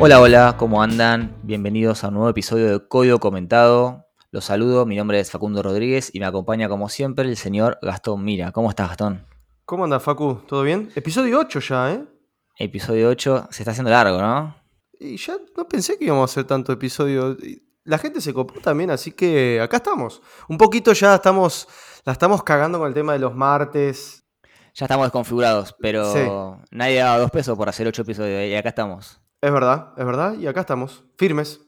Hola, hola, ¿cómo andan? Bienvenidos a un nuevo episodio de Código Comentado. Los saludo, mi nombre es Facundo Rodríguez y me acompaña como siempre el señor Gastón Mira. ¿Cómo estás, Gastón? ¿Cómo andas, Facu? ¿Todo bien? Episodio 8 ya, ¿eh? Episodio 8, se está haciendo largo, ¿no? Y ya no pensé que íbamos a hacer tanto episodio. La gente se copó también, así que acá estamos. Un poquito ya estamos, la estamos cagando con el tema de los martes. Ya estamos desconfigurados, pero nadie daba dos pesos por hacer ocho episodios y acá estamos. Es verdad, es verdad, y acá estamos, firmes.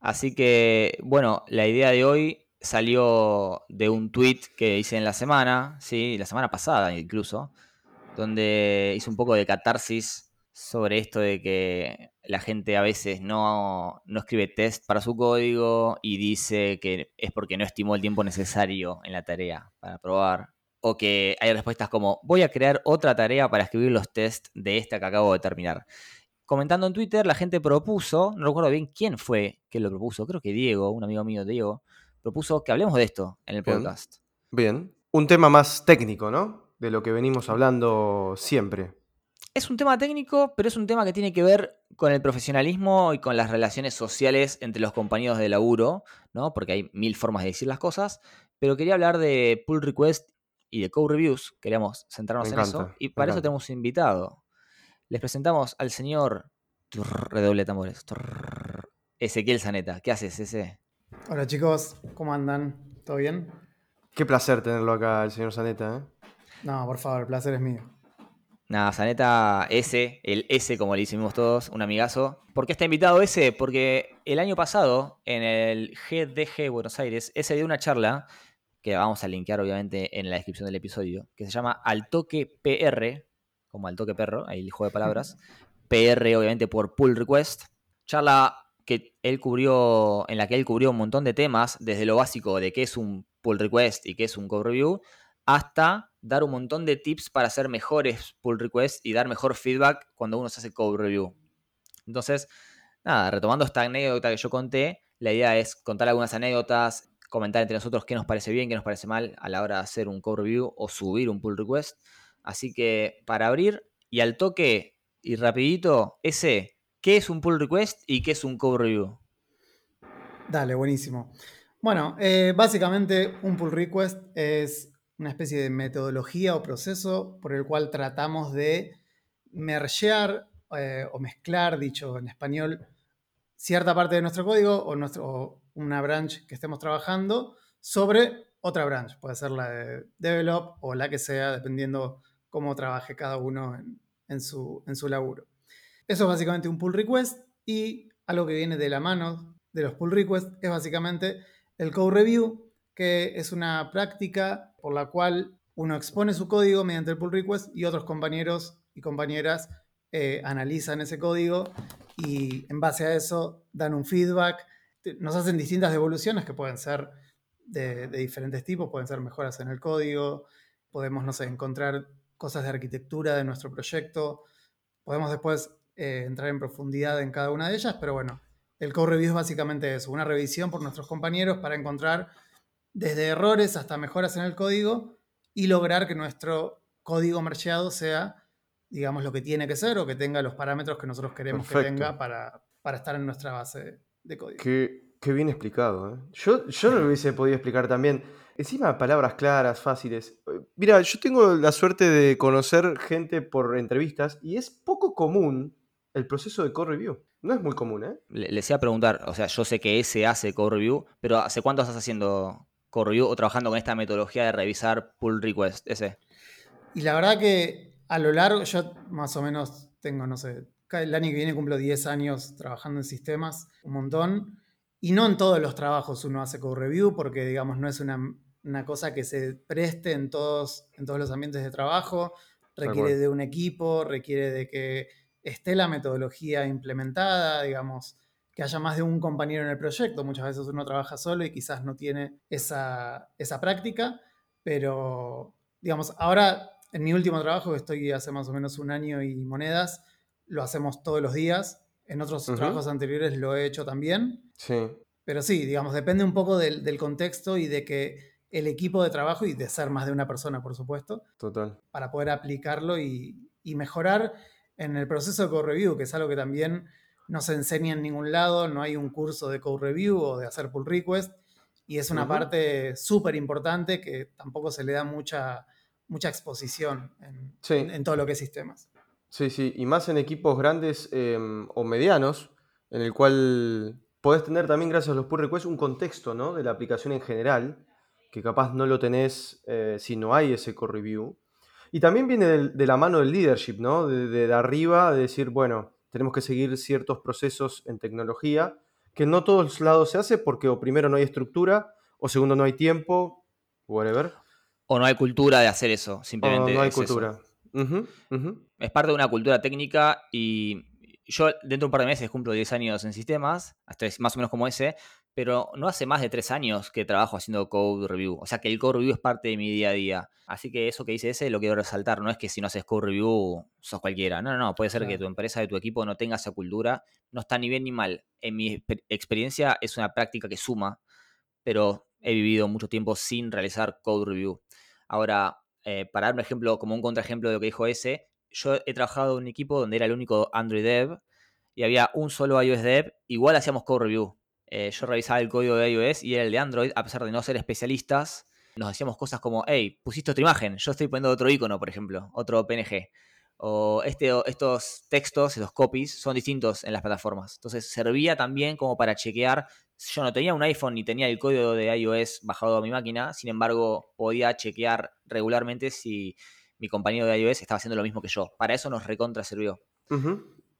Así que, bueno, la idea de hoy salió de un tweet que hice en la semana, sí, la semana pasada incluso, donde hice un poco de catarsis sobre esto de que la gente a veces no, no, escribe test para su código y dice que es porque no estimó el tiempo necesario en la tarea para probar. O que hay respuestas como, voy a crear otra tarea para escribir los tests de esta que acabo de terminar comentando en Twitter, la gente propuso, no recuerdo bien quién fue que lo propuso, creo que Diego, un amigo mío, Diego, propuso que hablemos de esto en el podcast. Bien. Un tema más técnico, ¿no? De lo que venimos hablando siempre. Es un tema técnico, pero es un tema que tiene que ver con el profesionalismo y con las relaciones sociales entre los compañeros de laburo, ¿no? Porque hay mil formas de decir las cosas, pero quería hablar de pull request y de code reviews, queríamos centrarnos en eso, y para eso tenemos invitado les presentamos al señor redoble tambores. Ezequiel Zaneta. ¿Qué haces, ese? Hola chicos, ¿cómo andan? ¿Todo bien? Qué placer tenerlo acá, el señor Zaneta. ¿eh? No, por favor, el placer es mío. Nada, Zaneta S, el S como le hicimos todos, un amigazo. ¿Por qué está invitado S? Porque el año pasado, en el GDG Buenos Aires, S dio una charla, que vamos a linkear obviamente en la descripción del episodio, que se llama Al Toque PR, como al toque perro, ahí el juego de palabras. PR, obviamente, por pull request. Charla que él cubrió, en la que él cubrió un montón de temas, desde lo básico de qué es un pull request y qué es un code review, hasta dar un montón de tips para hacer mejores pull requests y dar mejor feedback cuando uno se hace code review. Entonces, nada, retomando esta anécdota que yo conté, la idea es contar algunas anécdotas, comentar entre nosotros qué nos parece bien, qué nos parece mal a la hora de hacer un code review o subir un pull request. Así que para abrir y al toque y rapidito, ese, ¿qué es un pull request y qué es un code review? Dale, buenísimo. Bueno, eh, básicamente un pull request es una especie de metodología o proceso por el cual tratamos de mergear eh, o mezclar, dicho en español, cierta parte de nuestro código o, nuestro, una branch que estemos trabajando sobre otra branch. Puede ser la de develop o la que sea, dependiendo cómo trabaje cada uno en, su, en su laburo. Eso es básicamente un pull request y algo que viene de la mano de los pull requests es básicamente el code review, que es una práctica por la cual uno expone su código mediante el pull request y otros compañeros y compañeras eh, analizan ese código y en base a eso dan un feedback. Nos hacen distintas devoluciones que pueden ser de, de diferentes tipos, pueden ser mejoras en el código, podemos, no sé, encontrar cosas de arquitectura de nuestro proyecto. Podemos después eh, entrar en profundidad en cada una de ellas, pero bueno, el code review es básicamente eso, una revisión por nuestros compañeros para encontrar desde errores hasta mejoras en el código y lograr que nuestro código marcheado sea, digamos, lo que tiene que ser o que tenga los parámetros que nosotros queremos que tenga para, para, estar en nuestra base de código. Qué, qué bien explicado. ¿eh? Yo, yo no lo hubiese podido explicar también. Encima, palabras claras, fáciles. Eh, mira, yo tengo la suerte de conocer gente por entrevistas y es poco común el proceso de code review. No es muy común, ¿eh? Le, les iba a preguntar, o sea, yo sé que ese hace code review, pero ¿hace cuánto estás haciendo code review o trabajando con esta metodología de revisar pull request? Ese. Y la verdad que a lo largo, yo más o menos tengo, no sé, el año que viene cumplo 10 años trabajando en sistemas, un montón. Y no en todos los trabajos uno hace code review porque, digamos, no es una, cosa que se preste en todos, en todos los ambientes de trabajo. Requiere de un equipo, requiere de que esté la metodología implementada, digamos, que haya más de un compañero en el proyecto. Muchas veces uno trabaja solo y quizás no tiene esa, esa práctica, pero, digamos, ahora en mi último trabajo, que estoy hace más o menos un año y monedas, lo hacemos todos los días en otros trabajos anteriores lo he hecho también. Sí. Pero sí, digamos, depende un poco del, contexto y de que el equipo de trabajo y de ser más de una persona, por supuesto. Total. Para poder aplicarlo y, mejorar en el proceso de co-review, que es algo que también no se enseña en ningún lado, no hay un curso de code review o de hacer pull request, y es una parte súper importante que tampoco se le da mucha, mucha exposición en, todo lo que es sistemas. Sí, sí, y más en equipos grandes em, o medianos, en el cual podés tener también, gracias a los pull requests, un contexto ¿no? de la aplicación en general, que capaz no lo tenés eh, si no hay ese core review. Y también viene de, la mano del leadership, ¿no? De, de, arriba, de decir, bueno, tenemos que seguir ciertos procesos en tecnología, que no todos lados se hace porque o primero no hay estructura, o segundo no hay tiempo, whatever. O no hay cultura de hacer eso, simplemente. no hay cultura. Es parte de una cultura técnica y yo dentro de un par de meses cumplo 10 años en sistemas, hasta más o menos como ese, pero no hace más de 3 años que trabajo haciendo code review. O sea que el code review es parte de mi día a día. Así que eso que dice ese lo quiero resaltar. No es que si no haces code review sos cualquiera. No, no, no. Puede ser que tu empresa, de tu equipo no tenga esa cultura. No está ni bien ni mal. En mi experiencia es una práctica que suma, pero he vivido mucho tiempo sin realizar code review. Ahora, eh, para dar un ejemplo, como un contraejemplo de lo que dijo ese, yo he trabajado en un equipo donde era el único Android Dev y había un solo iOS Dev, igual hacíamos code review. Eh, yo revisaba el código de iOS y era el de Android, a pesar de no ser especialistas, nos hacíamos cosas como, hey, pusiste otra imagen, yo estoy poniendo otro icono, por ejemplo, otro PNG. O este, estos textos, estos copies, son distintos en las plataformas. Entonces servía también como para chequear. Yo no tenía un iPhone ni tenía el código de iOS bajado a mi máquina, sin embargo, podía chequear regularmente si mi compañero de iOS estaba haciendo lo mismo que yo. Para eso nos recontra sirvió.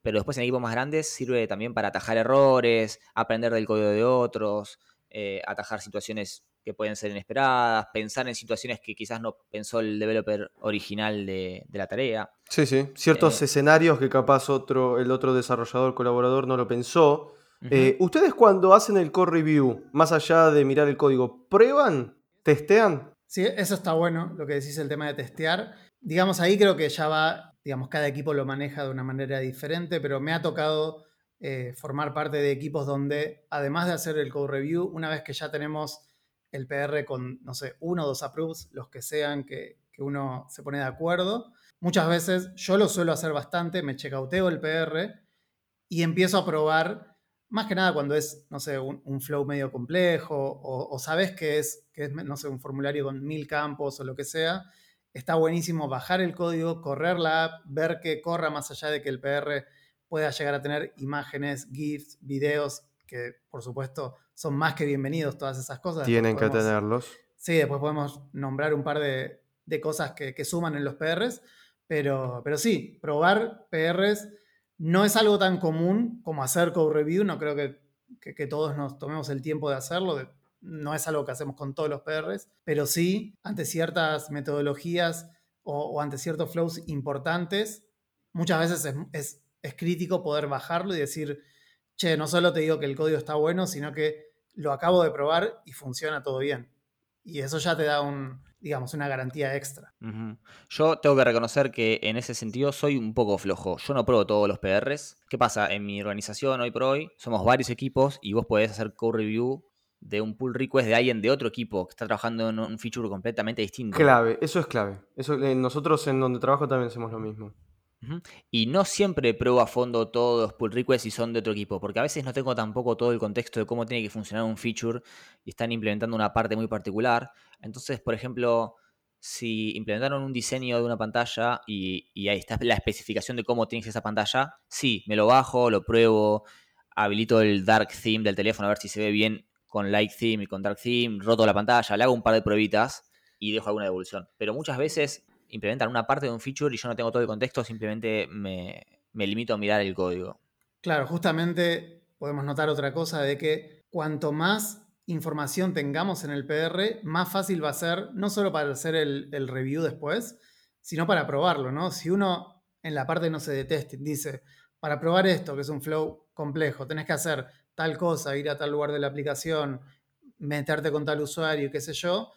Pero después en equipos más grandes sirve también para atajar errores, aprender del código de otros, eh, atajar situaciones que pueden ser inesperadas, pensar en situaciones que quizás no pensó el developer original de, la tarea. Sí, sí. Ciertos eh, escenarios que capaz otro, el otro desarrollador, colaborador no lo pensó. Eh, ¿Ustedes cuando hacen el core review, más allá de mirar el código, prueban? ¿Testean? Sí, eso está bueno, lo que decís el tema de testear digamos, ahí creo que ya va, digamos, cada equipo lo maneja de una manera diferente, pero me ha tocado eh, formar parte de equipos donde, además de hacer el code review, una vez que ya tenemos el PR con, no sé, uno o dos approves, los que sean que, uno se pone de acuerdo, muchas veces yo lo suelo hacer bastante, me checauteo el PR y empiezo a probar, más que nada cuando es, no sé, un, flow medio complejo o, sabes que es, que es, no sé, un formulario con mil campos o lo que sea, está buenísimo bajar el código, correr la app, ver que corra más allá de que el PR pueda llegar a tener imágenes, GIFs, videos, que por supuesto son más que bienvenidos todas esas cosas. Tienen que tenerlos. Sí, después podemos nombrar un par de, cosas que, suman en los PRs, pero, pero sí, probar PRs no es algo tan común como hacer code review, no creo que, que todos nos tomemos el tiempo de hacerlo, de no es algo que hacemos con todos los PRs, pero sí ante ciertas metodologías o, ante ciertos flows importantes, muchas veces es, crítico poder bajarlo y decir, che, no solo te digo que el código está bueno, sino que lo acabo de probar y funciona todo bien. Y eso ya te da un, digamos, una garantía extra. Yo tengo que reconocer que en ese sentido soy un poco flojo. Yo no pruebo todos los PRs. ¿Qué pasa? En mi organización hoy por hoy somos varios equipos y vos podés hacer code review de un pull request de alguien de otro equipo que está trabajando en un feature completamente distinto. Clave, eso es clave. Eso, eh, nosotros en donde trabajo también hacemos lo mismo. Y no siempre pruebo a fondo todos los pull requests y son de otro equipo, porque a veces no tengo tampoco todo el contexto de cómo tiene que funcionar un feature y están implementando una parte muy particular. Entonces, por ejemplo, si implementaron un diseño de una pantalla y, y ahí está la especificación de cómo tiene que ser esa pantalla, sí, me lo bajo, lo pruebo, habilito el dark theme del teléfono a ver si se ve bien con Light Theme y con Dark Theme, roto la pantalla, le hago un par de pruebitas y dejo alguna devolución. Pero muchas veces implementan una parte de un feature y yo no tengo todo el contexto, simplemente me, limito a mirar el código. Claro, justamente podemos notar otra cosa de que cuanto más información tengamos en el PR, más fácil va a ser, no solo para hacer el, review después, sino para probarlo, ¿no? Si uno en la parte, no se de testing dice, para probar esto, que es un flow complejo, tenés que hacer tal cosa, ir a tal lugar de la aplicación, meterte con tal usuario, qué sé yo,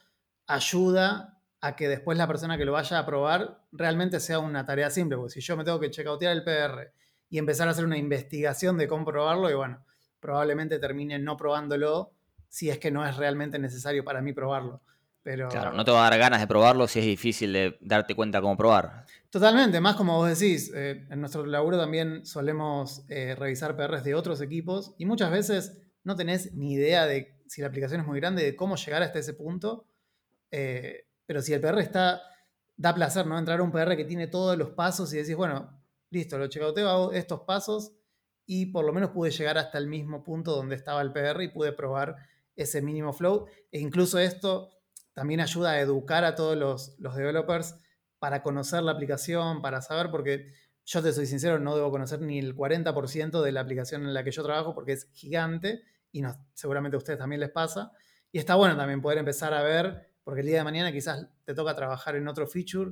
ayuda a que después la persona que lo vaya a probar realmente sea una tarea simple, porque si yo me tengo que checkoutear el PR y empezar a hacer una investigación de cómo probarlo, y bueno, probablemente termine no probándolo si es que no es realmente necesario para mí probarlo. Pero... Claro, no te va a dar ganas de probarlo si es difícil de darte cuenta cómo probar. Totalmente, más como vos decís, eh, en nuestro laburo también solemos eh, revisar PRs de otros equipos y muchas veces no tenés ni idea de si la aplicación es muy grande, de cómo llegar hasta ese punto. Eh, pero si el PR está, da placer, ¿no? Entrar a un PR que tiene todos los pasos y decís, bueno, listo, lo checauteo, hago estos pasos y por lo menos pude llegar hasta el mismo punto donde estaba el PR y pude probar ese mínimo flow. E incluso esto también ayuda a educar a todos los, los developers para conocer la aplicación, para saber, porque yo te soy sincero, no debo conocer ni el 40% de la aplicación en la que yo trabajo porque es gigante y no, seguramente a ustedes también les pasa. Y está bueno también poder empezar a ver, porque el día de mañana quizás te toca trabajar en otro feature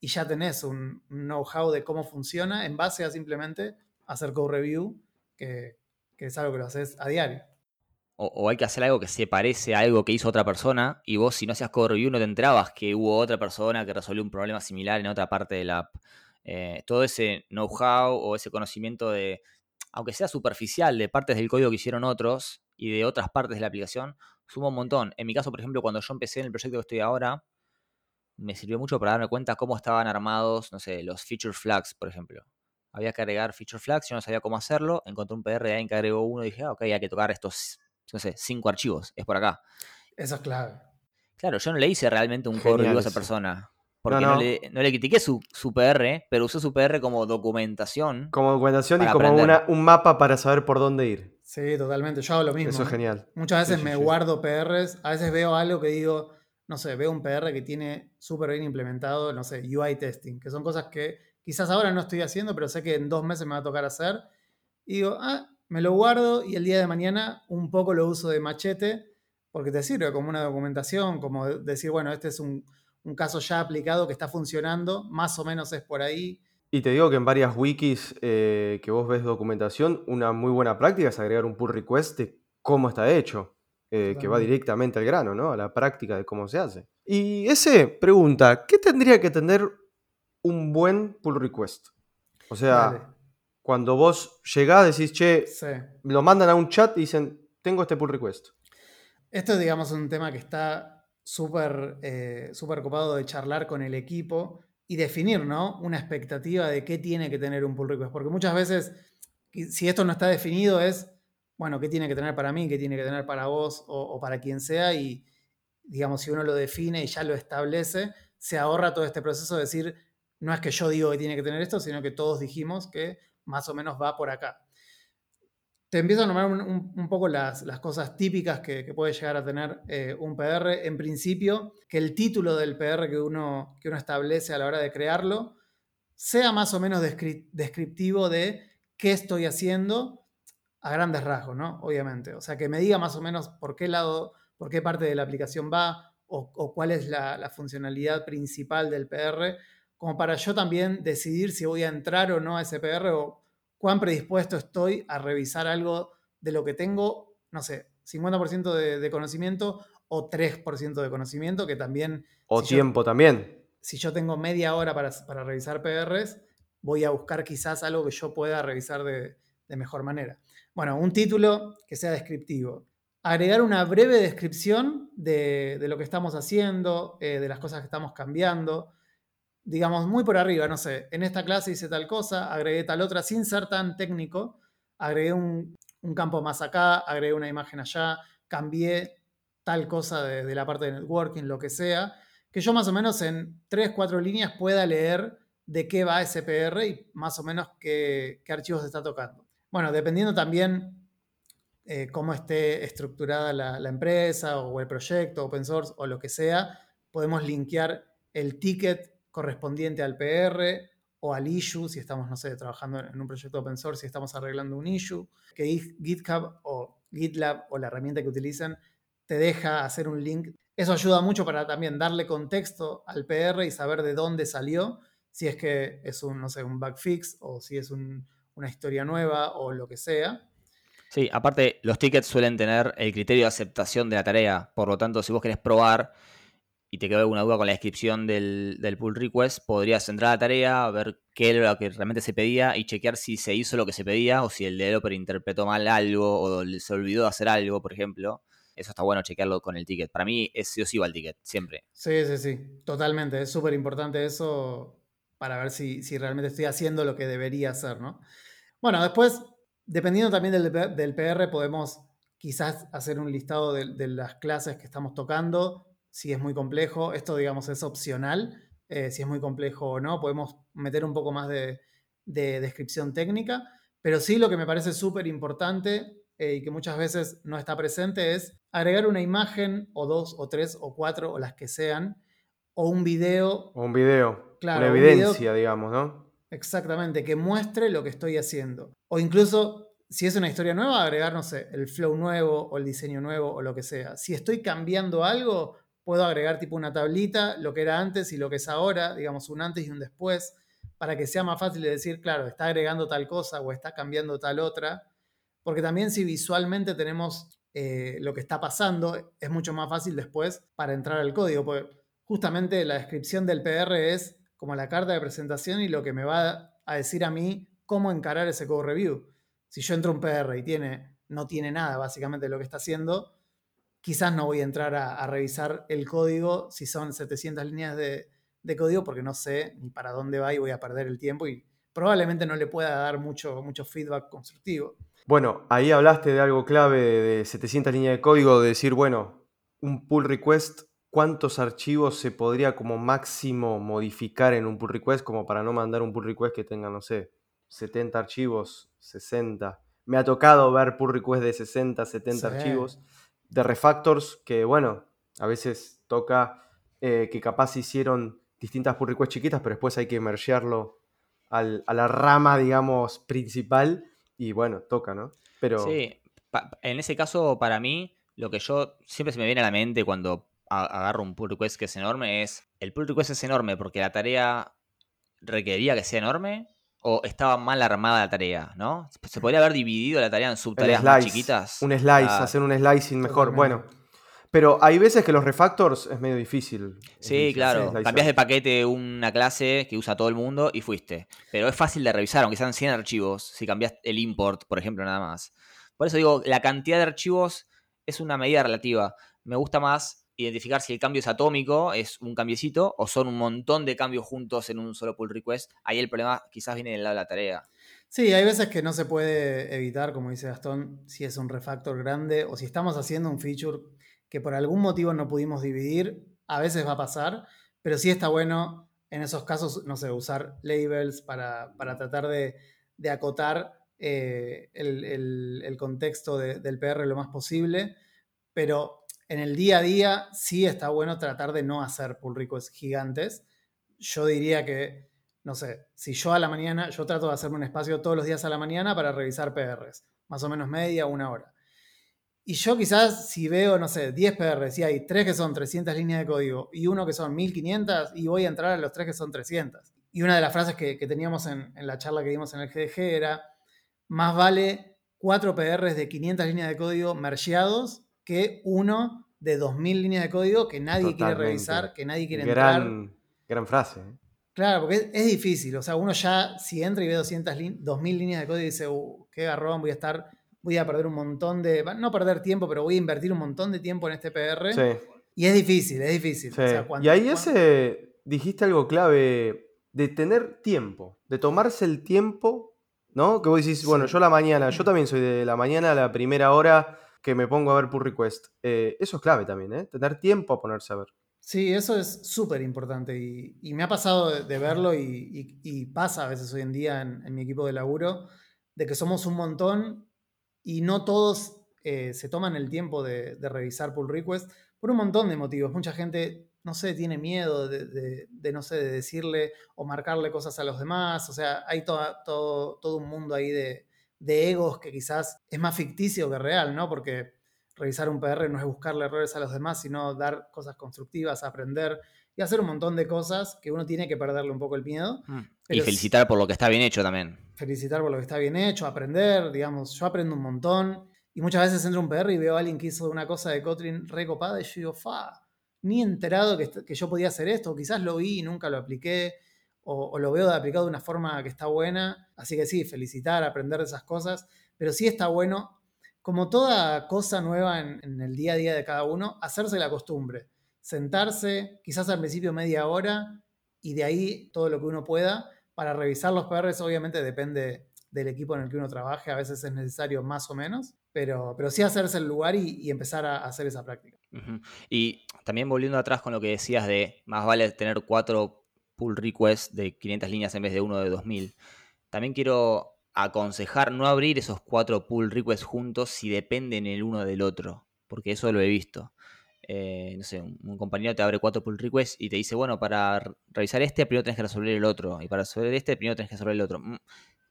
y ya tenés un know-how de cómo funciona en base a simplemente hacer code review, que, que es algo que lo haces a diario. O, hay que hacer algo que se parece a algo que hizo otra persona y vos si no hacías code review no te enterabas que hubo otra persona que resolvió un problema similar en otra parte de la app. Eh, todo ese know-how o ese conocimiento de, aunque sea superficial, de partes del código que hicieron otros y de otras partes de la aplicación, suma un montón. En mi caso, por ejemplo, cuando yo empecé en el proyecto que estoy ahora, me sirvió mucho para darme cuenta cómo estaban armados, no sé, los feature flags, por ejemplo. Había que agregar feature flags, yo no sabía cómo hacerlo, encontré un PR de que agregó uno y dije, ah, ok, hay que tocar estos, no sé, cinco archivos, es por acá. Eso es clave. Claro, yo no le hice realmente un código a esa persona. Porque no, le, no, le, critiqué su, su, PR, pero usé su PR como documentación. Como documentación y como una, un mapa para saber por dónde ir. Sí, totalmente. Yo hago lo mismo. Eso es genial. Muchas veces me guardo PRs. A veces veo algo que digo, no sé, veo un PR que tiene súper bien implementado, no sé, UI testing, que son cosas que quizás ahora no estoy haciendo, pero sé que en dos meses me va a tocar hacer. Y digo, ah, me lo guardo y el día de mañana un poco lo uso de machete, porque te sirve como una documentación, como decir, bueno, este es un un caso ya aplicado que está funcionando, más o menos es por ahí. Y te digo que en varias wikis eh, que vos ves documentación, una muy buena práctica es agregar un pull request de cómo está hecho, eh, que va directamente al grano, ¿no? A la práctica de cómo se hace. Y ese pregunta, ¿qué tendría que tener un buen pull request? O sea, cuando vos llegás, decís, che, lo mandan a un chat y dicen, tengo este pull request. Esto es, digamos, un tema que está súper eh, copado de charlar con el equipo y definir ¿no? una expectativa de qué tiene que tener un pull request. Porque muchas veces, si esto no está definido, es, bueno, qué tiene que tener para mí, qué tiene que tener para vos o, para quien sea. Y, digamos, si uno lo define y ya lo establece, se ahorra todo este proceso de decir, no es que yo digo que tiene que tener esto, sino que todos dijimos que más o menos va por acá te empiezo a nombrar un, poco las, cosas típicas que, puede llegar a tener eh, un PR. En principio, que el título del PR que uno, que uno establece a la hora de crearlo sea más o menos descriptivo de qué estoy haciendo a grandes rasgos, ¿no? Obviamente. O sea, que me diga más o menos por qué lado, por qué parte de la aplicación va o, cuál es la, la funcionalidad principal del PR, como para yo también decidir si voy a entrar o no a ese PR o cuán predispuesto estoy a revisar algo de lo que tengo, no sé, 50% de, conocimiento o 3% de conocimiento, que también... O tiempo también. Si yo tengo media hora para, revisar PRs, voy a buscar quizás algo que yo pueda revisar de, mejor manera. Bueno, un título que sea descriptivo. Agregar una breve descripción de, lo que estamos haciendo, eh, de las cosas que estamos cambiando digamos, muy por arriba, no sé, en esta clase hice tal cosa, agregué tal otra, sin ser tan técnico, agregué un, campo más acá, agregué una imagen allá, cambié tal cosa de, la parte de networking, lo que sea, que yo más o menos en tres, cuatro líneas pueda leer de qué va SPR y más o menos qué, archivos está tocando. Bueno, dependiendo también eh, cómo esté estructurada la, empresa o el proyecto, open source o lo que sea, podemos linkear el ticket correspondiente al PR o al issue, si estamos, no sé, trabajando en un proyecto open source, si estamos arreglando un issue, que GitHub o GitLab o la herramienta que utilicen te deja hacer un link. Eso ayuda mucho para también darle contexto al PR y saber de dónde salió, si es que es un, no sé, un bug fix o si es una historia nueva o lo que sea. Sí, aparte los tickets suelen tener el criterio de aceptación de la tarea, por lo tanto, si vos querés probar y te quedó alguna duda con la descripción del, pull request, podrías entrar a la tarea, ver qué era lo que realmente se pedía y chequear si se hizo lo que se pedía o si el developer interpretó mal algo o se olvidó de hacer algo, por ejemplo. eso está bueno chequearlo con el ticket. Para mí es sí o sí va el ticket, siempre. Sí, sí, sí, totalmente. Es súper importante eso para ver si, si, realmente estoy haciendo lo que debería hacer, ¿no? Bueno, después, dependiendo también del, del PR, podemos quizás hacer un listado de, las clases que estamos tocando, si es muy complejo. Esto, digamos, es opcional, eh, si es muy complejo o no. Podemos meter un poco más de, descripción técnica, pero sí lo que me parece súper importante eh, y que muchas veces no está presente es agregar una imagen o dos o tres o cuatro o las que sean, o un video. O un video. Claro, una evidencia, digamos, ¿no? Exactamente, que muestre lo que estoy haciendo. O incluso si es una historia nueva, agregar, no sé, el flow nuevo o el diseño nuevo o lo que sea. Si estoy cambiando algo, puedo agregar tipo una tablita, lo que era antes y lo que es ahora, digamos un antes y un después, para que sea más fácil de decir, claro, está agregando tal cosa o está cambiando tal otra. Porque también si visualmente tenemos eh, lo que está pasando, es mucho más fácil después para entrar al código. Porque justamente la descripción del PR es como la carta de presentación y lo que me va a decir a mí cómo encarar ese code review si yo entro a un PR y tiene, no tiene nada básicamente lo que está haciendo, quizás no voy a entrar a, revisar el código si son 700 líneas de, código porque no sé ni para dónde va y voy a perder el tiempo y probablemente no le pueda dar mucho, mucho feedback constructivo. Bueno, ahí hablaste de algo clave de 700 líneas de código, de decir, bueno, un pull request, ¿cuántos archivos se podría como máximo modificar en un pull request como para no mandar un pull request que tenga, no sé, 70 archivos, 60. Me ha tocado ver pull requests de 60, 70 archivos de refactors que, bueno, a veces toca eh, que capaz hicieron distintas pull requests chiquitas, pero después hay que mergearlo a la rama, digamos, principal y bueno, toca, ¿no? Pero... Sí, en ese caso, para mí, lo que yo siempre se me viene a la mente cuando agarro un pull request que es enorme es, el pull request es enorme porque la tarea requería que sea enorme o estaba mal armada la tarea, ¿no? Se podría haber dividido la tarea en subtareas más chiquitas. Un slice, hacer un slicing mejor. Bueno, pero hay veces que los refactors es medio difícil. Sí, claro. Cambias de paquete una clase que usa todo el mundo y fuiste. Pero es fácil de revisar, aunque sean 100 archivos, si cambias el import, por ejemplo, nada más. Por eso digo, la cantidad de archivos es una medida relativa. Me gusta más identificar si el cambio es atómico, es un cambiecito, o son un montón de cambios juntos en un solo pull request. Ahí el problema quizás viene del lado de la tarea. Sí, hay veces que no se puede evitar, como dice Gastón, si es un refactor grande o si estamos haciendo un feature que por algún motivo no pudimos dividir, a veces va a pasar, pero sí está bueno en esos casos, no sé, usar labels para, tratar de, acotar eh, el, contexto del PR lo más posible, pero en el día a día sí está bueno tratar de no hacer pull requests gigantes. Yo diría que, no sé, si yo a la mañana, yo trato de hacerme un espacio todos los días a la mañana para revisar PRs, más o menos media, una hora. Y yo quizás si veo, no sé, 10 PRs y hay 3 que son 300 líneas de código y uno que son 1500 y voy a entrar a los 3 que son 300. Y una de las frases que, teníamos en, la charla que dimos en el GDG era, más vale 4 PRs de 500 líneas de código mergeados que uno de 2.000 líneas de código que nadie quiere revisar, que nadie quiere gran, entrar. Gran frase. ¿eh? Claro, porque es, difícil. O sea, uno ya, si entra y ve 200 2.000 líneas de código y dice, uh, qué garrón, voy a estar, voy a perder un montón de, no perder tiempo, pero voy a invertir un montón de tiempo en este PR. Sí. Y es difícil, es difícil. y ahí ese, dijiste algo clave, de tener tiempo, de tomarse el tiempo, ¿no? Que vos decís, bueno, yo la mañana, yo también soy de la mañana a la primera hora que me pongo a ver pull request. Eh, eso es clave también, ¿eh? Tener tiempo a ponerse a ver. Sí, eso es súper importante y, me ha pasado de, verlo y, pasa a veces hoy en día en, mi equipo de laburo, de que somos un montón y no todos eh, se toman el tiempo de, revisar pull request por un montón de motivos. Mucha gente, no sé, tiene miedo de, no sé, de decirle o marcarle cosas a los demás. O sea, hay todo, todo un mundo ahí de, de egos que quizás es más ficticio que real, ¿no? Porque revisar un PR no es buscarle errores a los demás, sino dar cosas constructivas, aprender y hacer un montón de cosas que uno tiene que perderle un poco el miedo. Mm. Y felicitar por lo que está bien hecho también. Felicitar por lo que está bien hecho, aprender, digamos, yo aprendo un montón y muchas veces entro a un PR y veo a alguien que hizo una cosa de Kotlin recopada y yo digo, fa, ni enterado que, que yo podía hacer esto, quizás lo vi y nunca lo apliqué o, lo veo aplicado de una forma que está buena. Así que sí, felicitar, aprender de esas cosas, pero sí está bueno como toda cosa nueva en, el día a día de cada uno, hacerse la costumbre. Sentarse, quizás al principio media hora, y de ahí todo lo que uno pueda. Para revisar los PRs, obviamente depende del equipo en el que uno trabaje, a veces es necesario más o menos, pero, pero sí hacerse el lugar y, empezar a hacer esa práctica. Y también volviendo atrás con lo que decías de más vale tener cuatro pull requests de 500 líneas en vez de uno de 2000, también quiero aconsejar no abrir esos cuatro pull requests juntos si dependen el uno del otro, porque eso lo he visto. Eh, no sé, un, compañero te abre cuatro pull requests y te dice, bueno, para revisar este primero tenés que resolver el otro, y para resolver este primero tenés que resolver el otro. Mm,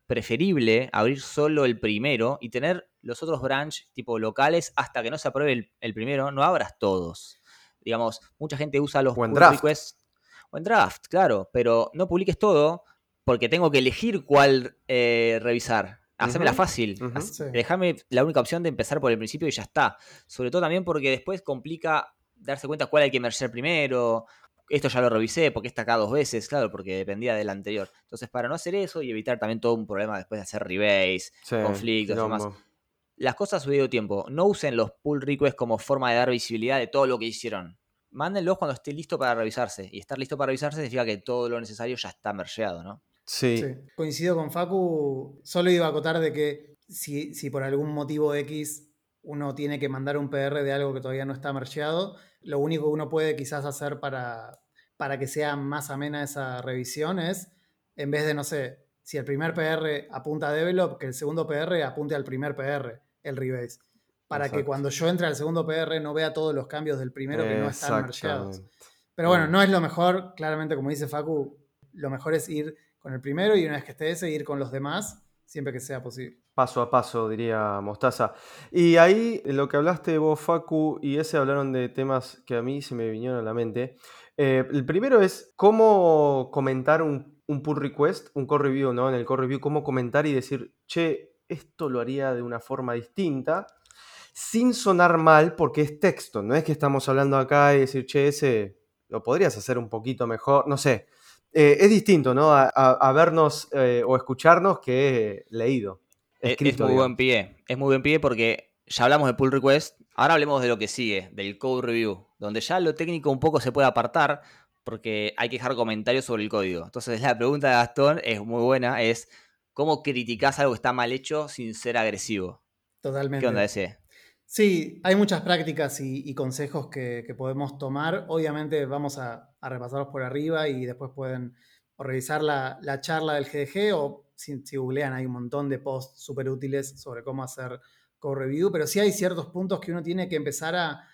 preferible abrir solo el primero y tener los otros branch tipo locales hasta que no se apruebe el, primero, no abras todos. Digamos, mucha gente usa los pull requests. O en draft, claro, pero no publiques todo porque tengo que elegir cuál eh, revisar. Hacémela fácil. Déjame la única opción de empezar por el principio y ya está. Sobre todo también porque después complica darse cuenta cuál hay que merger primero. Esto ya lo revisé porque está acá dos veces, claro, porque dependía del anterior. Entonces, para no hacer eso y evitar también todo un problema después de hacer rebase, conflictos y demás, las cosas a su debido tiempo. No usen los pull requests como forma de dar visibilidad de todo lo que hicieron. Mándenlos cuando esté listo para revisarse. Y estar listo para revisarse significa que todo lo necesario ya está mergeado, ¿no? Sí. Coincido con Facu. Solo iba a acotar de que si, si, por algún motivo X uno tiene que mandar un PR de algo que todavía no está mergeado, lo único que uno puede quizás hacer para, para que sea más amena esa revisión es, en vez de, no sé, si el primer PR apunta a develop, que el segundo PR apunte al primer PR, el rebase. Para que cuando yo entre al segundo PR no vea todos los cambios del primero que no están mergeados. Pero bueno, no es lo mejor, claramente, como dice Facu, lo mejor es ir con el primero y una vez que esté ese, ir con los demás, siempre que sea posible. Paso a paso, diría Mostaza. Y ahí, lo que hablaste vos, Facu, y ese hablaron de temas que a mí se me vinieron a la mente. Eh, el primero es cómo comentar un, pull request, un core review, ¿no? En el core review, cómo comentar y decir, che, esto lo haría de una forma distinta, sin sonar mal, porque es texto. No es que estamos hablando acá y decir, che, ese lo podrías hacer un poquito mejor, no sé. Eh, es distinto, ¿no? A, vernos eh, o escucharnos que leído. es muy buen pie. Es muy buen pie porque ya hablamos de pull request. Ahora hablemos de lo que sigue, del code review, donde ya lo técnico un poco se puede apartar porque hay que dejar comentarios sobre el código. Entonces la pregunta de Gastón es muy buena, es ¿cómo criticás algo que está mal hecho sin ser agresivo? Totalmente. ¿Qué onda ese? Sí, hay muchas prácticas y, consejos que, podemos tomar. Obviamente vamos a, repasarlos por arriba y después pueden revisar la, charla del GDG o si, googlean hay un montón de posts súper útiles sobre cómo hacer co-review, pero sí hay ciertos puntos que uno tiene que empezar a,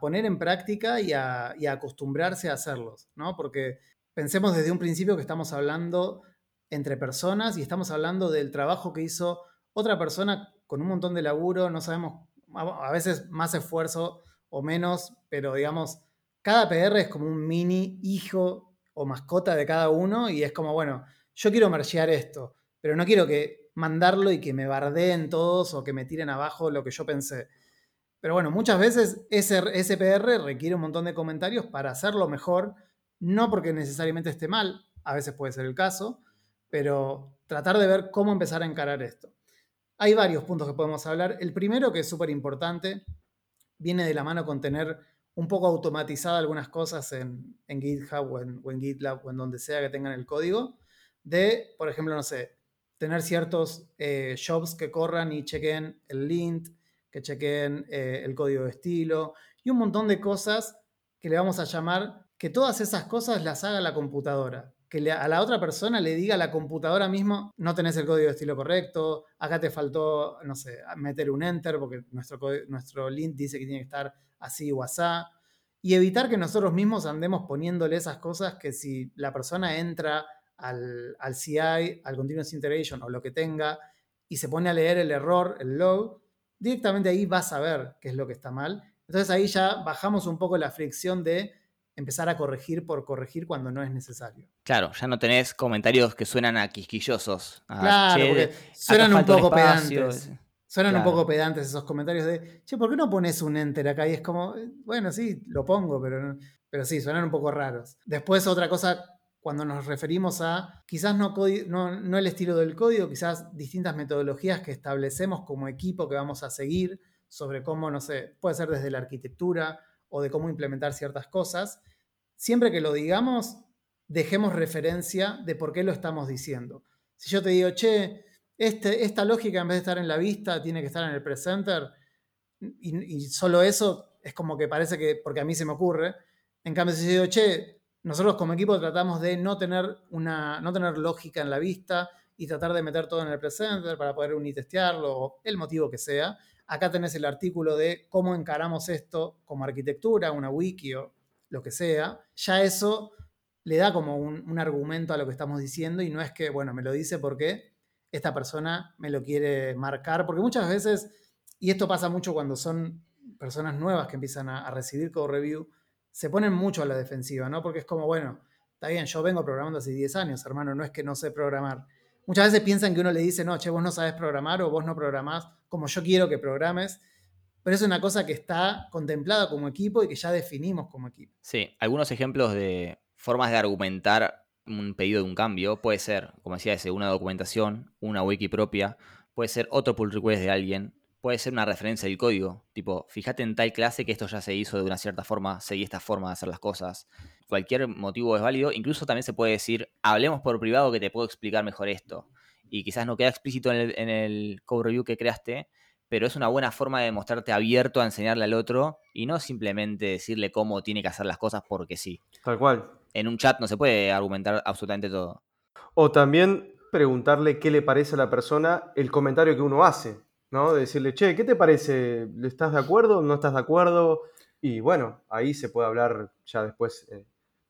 poner en práctica y a, acostumbrarse a hacerlos, ¿no? Porque pensemos desde un principio que estamos hablando entre personas y estamos hablando del trabajo que hizo otra persona con un montón de laburo, no sabemos a veces más esfuerzo o menos, pero digamos, cada PR es como un mini hijo o mascota de cada uno y es como, bueno, yo quiero mergear esto, pero no quiero que mandarlo y que me bardeen todos o que me tiren abajo lo que yo pensé. Pero bueno, muchas veces ese, ese PR requiere un montón de comentarios para hacerlo mejor, no porque necesariamente esté mal, a veces puede ser el caso, pero tratar de ver cómo empezar a encarar esto. Hay varios puntos que podemos hablar. El primero, que es súper importante, viene de la mano con tener un poco automatizadas algunas cosas en, GitHub o en, GitLab o en donde sea que tengan el código. De, por ejemplo, no sé, tener ciertos eh, jobs que corran y chequen el lint, que chequen eh, el código de estilo y un montón de cosas que le vamos a llamar que todas esas cosas las haga la computadora que a la otra persona le diga a la computadora mismo, no tenés el código de estilo correcto, acá te faltó, no sé, meter un enter porque nuestro, nuestro link dice que tiene que estar así o asá. Y evitar que nosotros mismos andemos poniéndole esas cosas que si la persona entra al, al CI, al Continuous Integration o lo que tenga, y se pone a leer el error, el log, directamente ahí va a saber qué es lo que está mal. Entonces ahí ya bajamos un poco la fricción de empezar a corregir por corregir cuando no es necesario. Claro, ya no tenés comentarios que suenan a quisquillosos. claro, porque suenan un poco pedantes. Suenan un poco pedantes esos comentarios de, che, ¿por qué no pones un enter acá? Y es como, eh, bueno, sí, lo pongo, pero, pero sí, suenan un poco raros. Después otra cosa cuando nos referimos a quizás no, no, no, el estilo del código, quizás distintas metodologías que establecemos como equipo que vamos a seguir sobre cómo, no sé, puede ser desde la arquitectura o de cómo implementar ciertas cosas, siempre que lo digamos, dejemos referencia de por qué lo estamos diciendo. Si yo te digo, che, este, esta lógica en vez de estar en la vista tiene que estar en el presenter, y, y solo eso es como que parece que, porque a mí se me ocurre, en cambio si yo digo, che, nosotros como equipo tratamos de no tener, una, no tener lógica en la vista y tratar de meter todo en el presenter para poder unitestearlo o el motivo que sea. Acá tenés el artículo de cómo encaramos esto como arquitectura, una wiki o lo que sea. Ya eso le da como un, argumento a lo que estamos diciendo y no es que, bueno, me lo dice porque esta persona me lo quiere marcar, porque muchas veces, y esto pasa mucho cuando son personas nuevas que empiezan a, a recibir code review, se ponen mucho a la defensiva, ¿no? Porque es como, bueno, está bien, yo vengo programando hace 10 años, hermano, no es que no sé programar. Muchas veces piensan que uno le dice, no, che, vos no sabes programar o vos no programás como yo quiero que programes, pero es una cosa que está contemplada como equipo y que ya definimos como equipo. Sí, algunos ejemplos de formas de argumentar un pedido de un cambio puede ser, como decía ese, una documentación, una wiki propia, puede ser otro pull request de alguien, puede ser una referencia del código. Tipo, fíjate en tal clase que esto ya se hizo de una cierta forma, seguí esta forma de hacer las cosas. Cualquier motivo es válido. Incluso también se puede decir, hablemos por privado que te puedo explicar mejor esto. Y quizás no queda explícito en el, en el code review que creaste, pero es una buena forma de mostrarte abierto a enseñarle al otro y no simplemente decirle cómo tiene que hacer las cosas porque sí. Tal cual. En un chat no se puede argumentar absolutamente todo. O también preguntarle qué le parece a la persona el comentario que uno hace. ¿no? De decirle, che, ¿qué te parece? ¿Estás de acuerdo? ¿No estás de acuerdo? Y bueno, ahí se puede hablar ya después eh,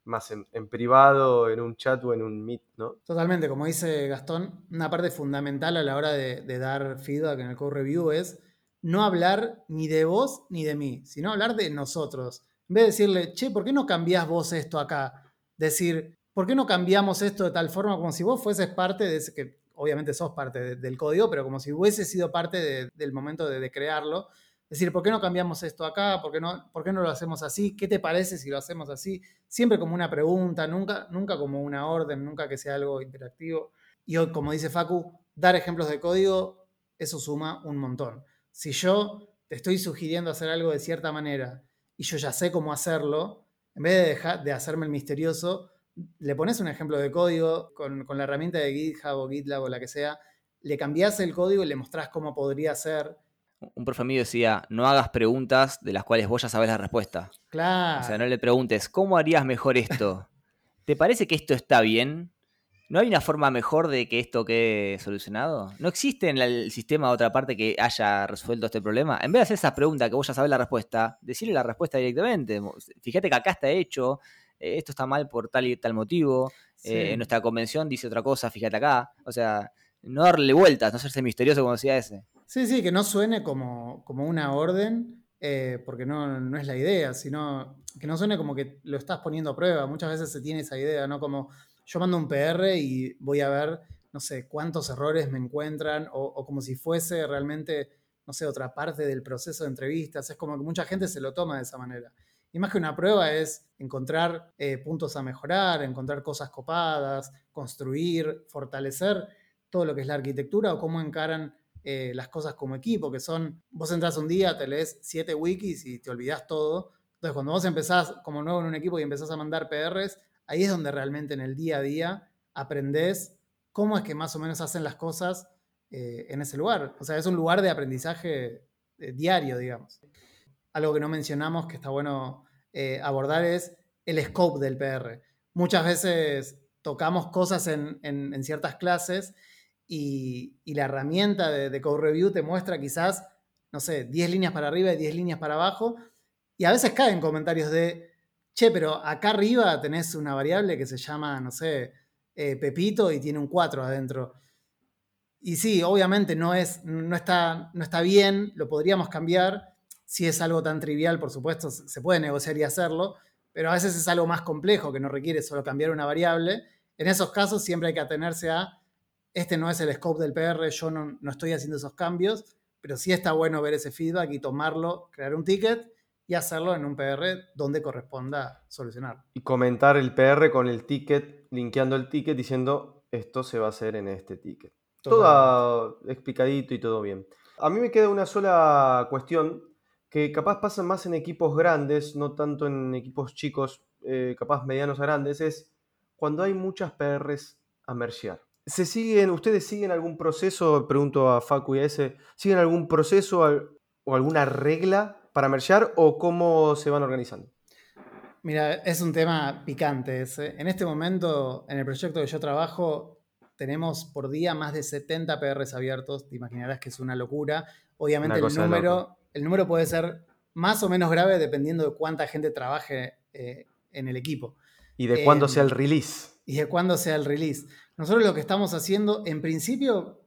más en, en, privado, en un chat o en un meet, ¿no? Totalmente, como dice Gastón, una parte fundamental a la hora de, de dar feedback en el code review es no hablar ni de vos ni de mí, sino hablar de nosotros. En vez de decirle, che, ¿por qué no cambiás vos esto acá? Decir, ¿por qué no cambiamos esto de tal forma como si vos fueses parte de ese que obviamente sos parte de, del código, pero como si hubiese sido parte de, del momento de, de, crearlo. Es decir, ¿por qué no cambiamos esto acá? ¿Por qué, no, ¿Por qué no lo hacemos así? ¿Qué te parece si lo hacemos así? Siempre como una pregunta, nunca, nunca como una orden, nunca que sea algo interactivo. Y hoy, como dice Facu, dar ejemplos de código, eso suma un montón. Si yo te estoy sugiriendo hacer algo de cierta manera y yo ya sé cómo hacerlo, en vez de, dejar, de hacerme el misterioso, le pones un ejemplo de código con, con, la herramienta de GitHub o GitLab o la que sea, le cambias el código y le mostrás cómo podría ser. Un profe mío decía, no hagas preguntas de las cuales vos ya sabes la respuesta. Claro. O sea, no le preguntes, ¿cómo harías mejor esto? ¿Te parece que esto está bien? ¿No hay una forma mejor de que esto quede solucionado? ¿No existe en el sistema otra parte que haya resuelto este problema? En vez de hacer esa pregunta que vos ya sabés la respuesta, decirle la respuesta directamente. Fíjate que acá está hecho, esto está mal por tal y tal motivo, sí. eh, en nuestra convención dice otra cosa, fíjate acá. O sea, no darle vueltas, no hacerse misterioso como decía ese. Sí, sí, que no suene como, como una orden, eh, porque no, no, es la idea, sino que no suene como que lo estás poniendo a prueba. Muchas veces se tiene esa idea, ¿no? Como yo mando un PR y voy a ver, no sé, cuántos errores me encuentran, o, como si fuese realmente, no sé, otra parte del proceso de entrevistas. Es como que mucha gente se lo toma de esa manera. Y más que una prueba es encontrar eh, puntos a mejorar, encontrar cosas copadas, construir, fortalecer todo lo que es la arquitectura o cómo encaran eh, las cosas como equipo, que son, vos entras un día, te lees siete wikis y te olvidás todo. Entonces, cuando vos empezás como nuevo en un equipo y empezás a mandar PRs, ahí es donde realmente en el día a día aprendés cómo es que más o menos hacen las cosas eh, en ese lugar. O sea, es un lugar de aprendizaje eh, diario, digamos algo que no mencionamos que está bueno eh, abordar es el scope del PR. Muchas veces tocamos cosas en ciertas clases y, la herramienta de, de, Code Review te muestra quizás, no sé, 10 líneas para arriba y 10 líneas para abajo. Y a veces caen comentarios de, che, pero acá arriba tenés una variable que se llama, no sé, eh, Pepito y tiene un 4 adentro. Y sí, obviamente no, es, no, está, no está bien, lo podríamos cambiar, si es algo tan trivial, por supuesto, se puede negociar y hacerlo, pero a veces es algo más complejo que no requiere solo cambiar una variable. En esos casos siempre hay que atenerse a, este no es el scope del PR, yo no, no estoy haciendo esos cambios, pero sí está bueno ver ese feedback y tomarlo, crear un ticket y hacerlo en un PR donde corresponda solucionar. Y comentar el PR con el ticket, linkeando el ticket diciendo esto se va a hacer en este ticket. Todo explicadito y todo bien. A mí me queda una sola cuestión que capaz pasa más en equipos grandes, no tanto en equipos chicos, eh, capaz medianos a grandes, es cuando hay muchas PRs a mergear. ¿Se siguen, ustedes siguen algún proceso, pregunto a Facu y a ese, siguen algún proceso o alguna regla para mergear o cómo se van organizando? Mira, es un tema picante ese. En este momento, en el proyecto que yo trabajo, tenemos por día más de 70 PRs abiertos. Te imaginarás que es una locura. Obviamente el número, el número puede ser más o menos grave dependiendo de cuánta gente trabaje eh, en el equipo. Y de cuándo sea el em, release. Y de cuándo sea el release. Nosotros lo que estamos haciendo, en principio,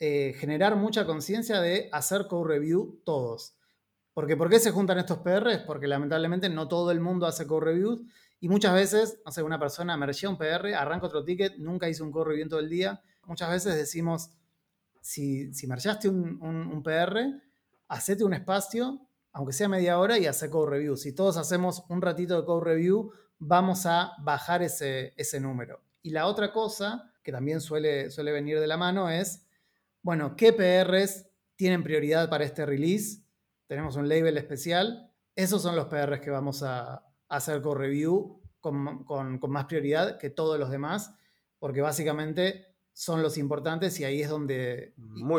eh, generar mucha conciencia de hacer code review todos. Porque ¿por qué se juntan estos PRs? Porque lamentablemente no todo el mundo hace code reviews y muchas veces, no sé, una persona emergía un PR, arranca otro ticket, nunca hizo un code review en todo el día. Muchas veces decimos, si, si un, un, PR, hacete un espacio, aunque sea media hora, y hace code review. Si todos hacemos un ratito de code review, vamos a bajar ese, ese número. Y la otra cosa, que también suele, suele venir de la mano, es, bueno, ¿qué PRs tienen prioridad para este release? Tenemos un label especial. Esos son los PRs que vamos a, hacer co-review con, con, más prioridad que todos los demás, porque básicamente son los importantes y ahí es donde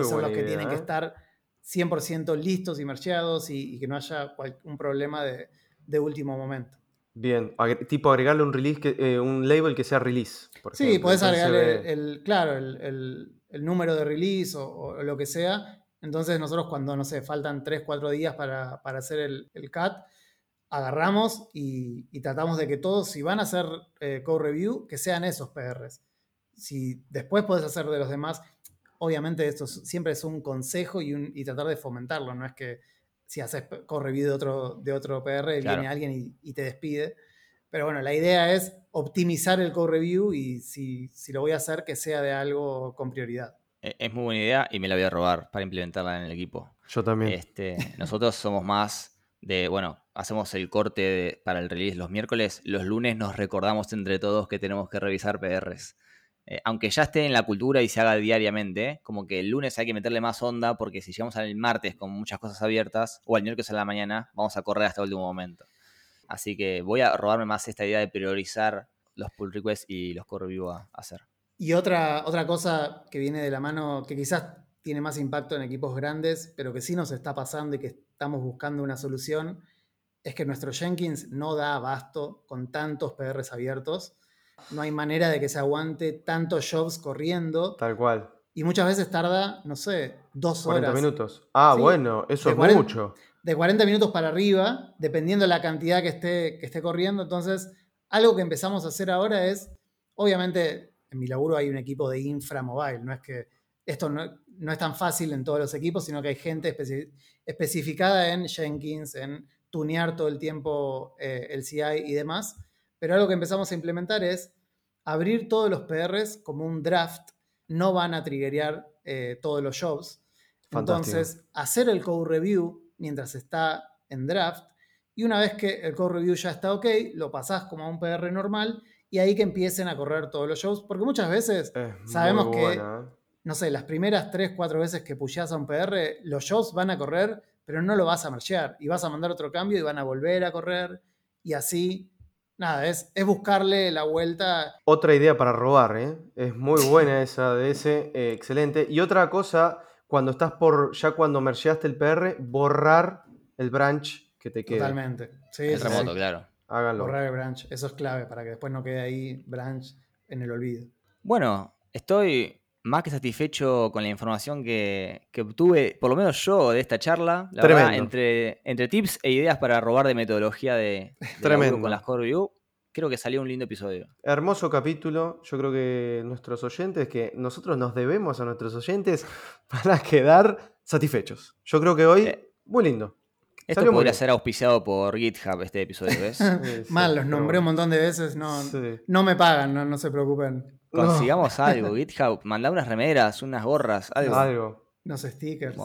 son los que tienen que estar 100% listos y marcheados y, que no haya un problema de, último momento. Bien, tipo agregarle un release, que, eh, un label que sea release. sí, puedes agregarle el, claro, el, número de release o, lo que sea. Entonces nosotros cuando, no sé, faltan 3, 4 días para, hacer el, el CAT, agarramos y, tratamos de que todos, si van a hacer eh, code review, que sean esos PRs. Si después puedes hacer de los demás, obviamente esto siempre es un consejo y, tratar de fomentarlo, no es que si haces code review de otro, de otro PR, viene alguien y, te despide. Pero bueno, la idea es optimizar el code review y si, si lo voy a hacer, que sea de algo con prioridad. E, es muy buena idea y me la voy a robar para implementarla en el equipo. Yo también. Este, nosotros somos más de, bueno, hacemos el corte para el release los miércoles, los lunes nos recordamos entre todos que tenemos que revisar PRs. Eh, aunque ya esté en la cultura y se haga diariamente, como que el lunes hay que meterle más onda porque si llegamos al martes con muchas cosas abiertas o al miércoles a la mañana, vamos a correr hasta el último momento. Así que voy a robarme más esta idea de priorizar los pull requests y los core review a hacer. Y otra, otra cosa que viene de la mano, que quizás tiene más impacto en equipos grandes, pero que sí nos está pasando y que estamos buscando una solución, es que nuestro Jenkins no da abasto con tantos PRs abiertos. No hay manera de que se aguante tantos jobs corriendo. Tal cual. Y muchas veces tarda, no sé, dos horas. 40 minutos. Ah, bueno, eso es mucho. De 40 minutos para arriba, dependiendo de la cantidad que esté, que esté corriendo. Entonces, algo que empezamos a hacer ahora es, obviamente, en mi laburo hay un equipo de infra mobile, no es que esto no, no es tan fácil en todos los equipos, sino que hay gente especificada en Jenkins, en tunear todo el tiempo eh, el CI y demás. Pero algo que empezamos a implementar es abrir todos los PRs como un draft. No van a triggerear eh, todos los jobs. Entonces, hacer el code review mientras está en draft. Y una vez que el code review ya está ok, lo pasás como a un PR normal y ahí que empiecen a correr todos los jobs. Porque muchas veces sabemos que no sé, las primeras 3, 4 veces que pusheas a un PR, los jobs van a correr, pero no lo vas a marchear. Y vas a mandar otro cambio y van a volver a correr. Y así, nada, es, es buscarle la vuelta. Otra idea para robar, ¿eh? Es muy buena esa de ese, eh, excelente. Y otra cosa, cuando estás por, ya cuando mergeaste el PR, borrar el branch que te quede. Totalmente. Sí, el remoto, claro. Háganlo. Borrar el branch, eso es clave para que después no quede ahí branch en el olvido. Bueno, estoy más que satisfecho con la información que, obtuve, por lo menos yo, de esta charla. La verdad, entre, entre tips e ideas para robar de metodología de, Tremendo. con las Core View, creo que salió un lindo episodio. Hermoso capítulo. Yo creo que nuestros oyentes, que nosotros nos debemos a nuestros oyentes para quedar satisfechos. Yo creo que hoy, eh, muy lindo. Esto podría ser auspiciado por GitHub este episodio, ¿ves? Mal, los nombré un montón de veces, no, no me pagan, no, no se preocupen. Consigamos algo, GitHub, manda unas remeras, unas gorras, algo. Algo. Unos stickers.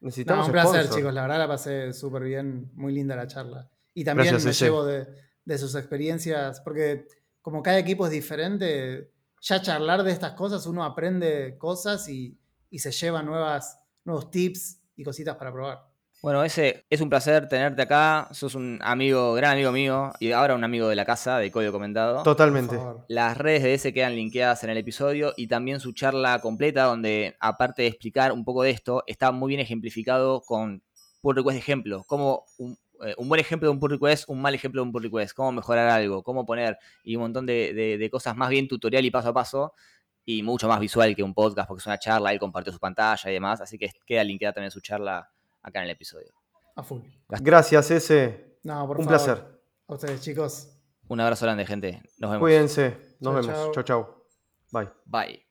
Necesitamos un placer, sponsor. chicos. La verdad la pasé súper bien. Muy linda la charla. Y también Gracias, me llevo de, de sus experiencias, porque como cada equipo es diferente, ya charlar de estas cosas, uno aprende cosas y, y se lleva nuevas, nuevos tips y cositas para probar. Bueno, ese es un placer tenerte acá. Sos un amigo, gran amigo mío y ahora un amigo de la casa de Código Comentado. Totalmente. Las redes de ese quedan linkeadas en el episodio y también su charla completa, donde aparte de explicar un poco de esto, está muy bien ejemplificado con pull request de ejemplo. Como un, eh, un buen ejemplo de un pull request, un mal ejemplo de un pull request, cómo mejorar algo, cómo poner y un montón de, de- de cosas más bien tutorial y paso a paso y mucho más visual que un podcast porque es una charla, él compartió su pantalla y demás, así que queda linkeada también su charla acá en el episodio. A full. Gracias, ese. No, por Un favor. placer. A ustedes, chicos. Un abrazo grande, gente. Nos vemos. Cuídense. Nos Chau, vemos. Chau, chau. Bye. Bye.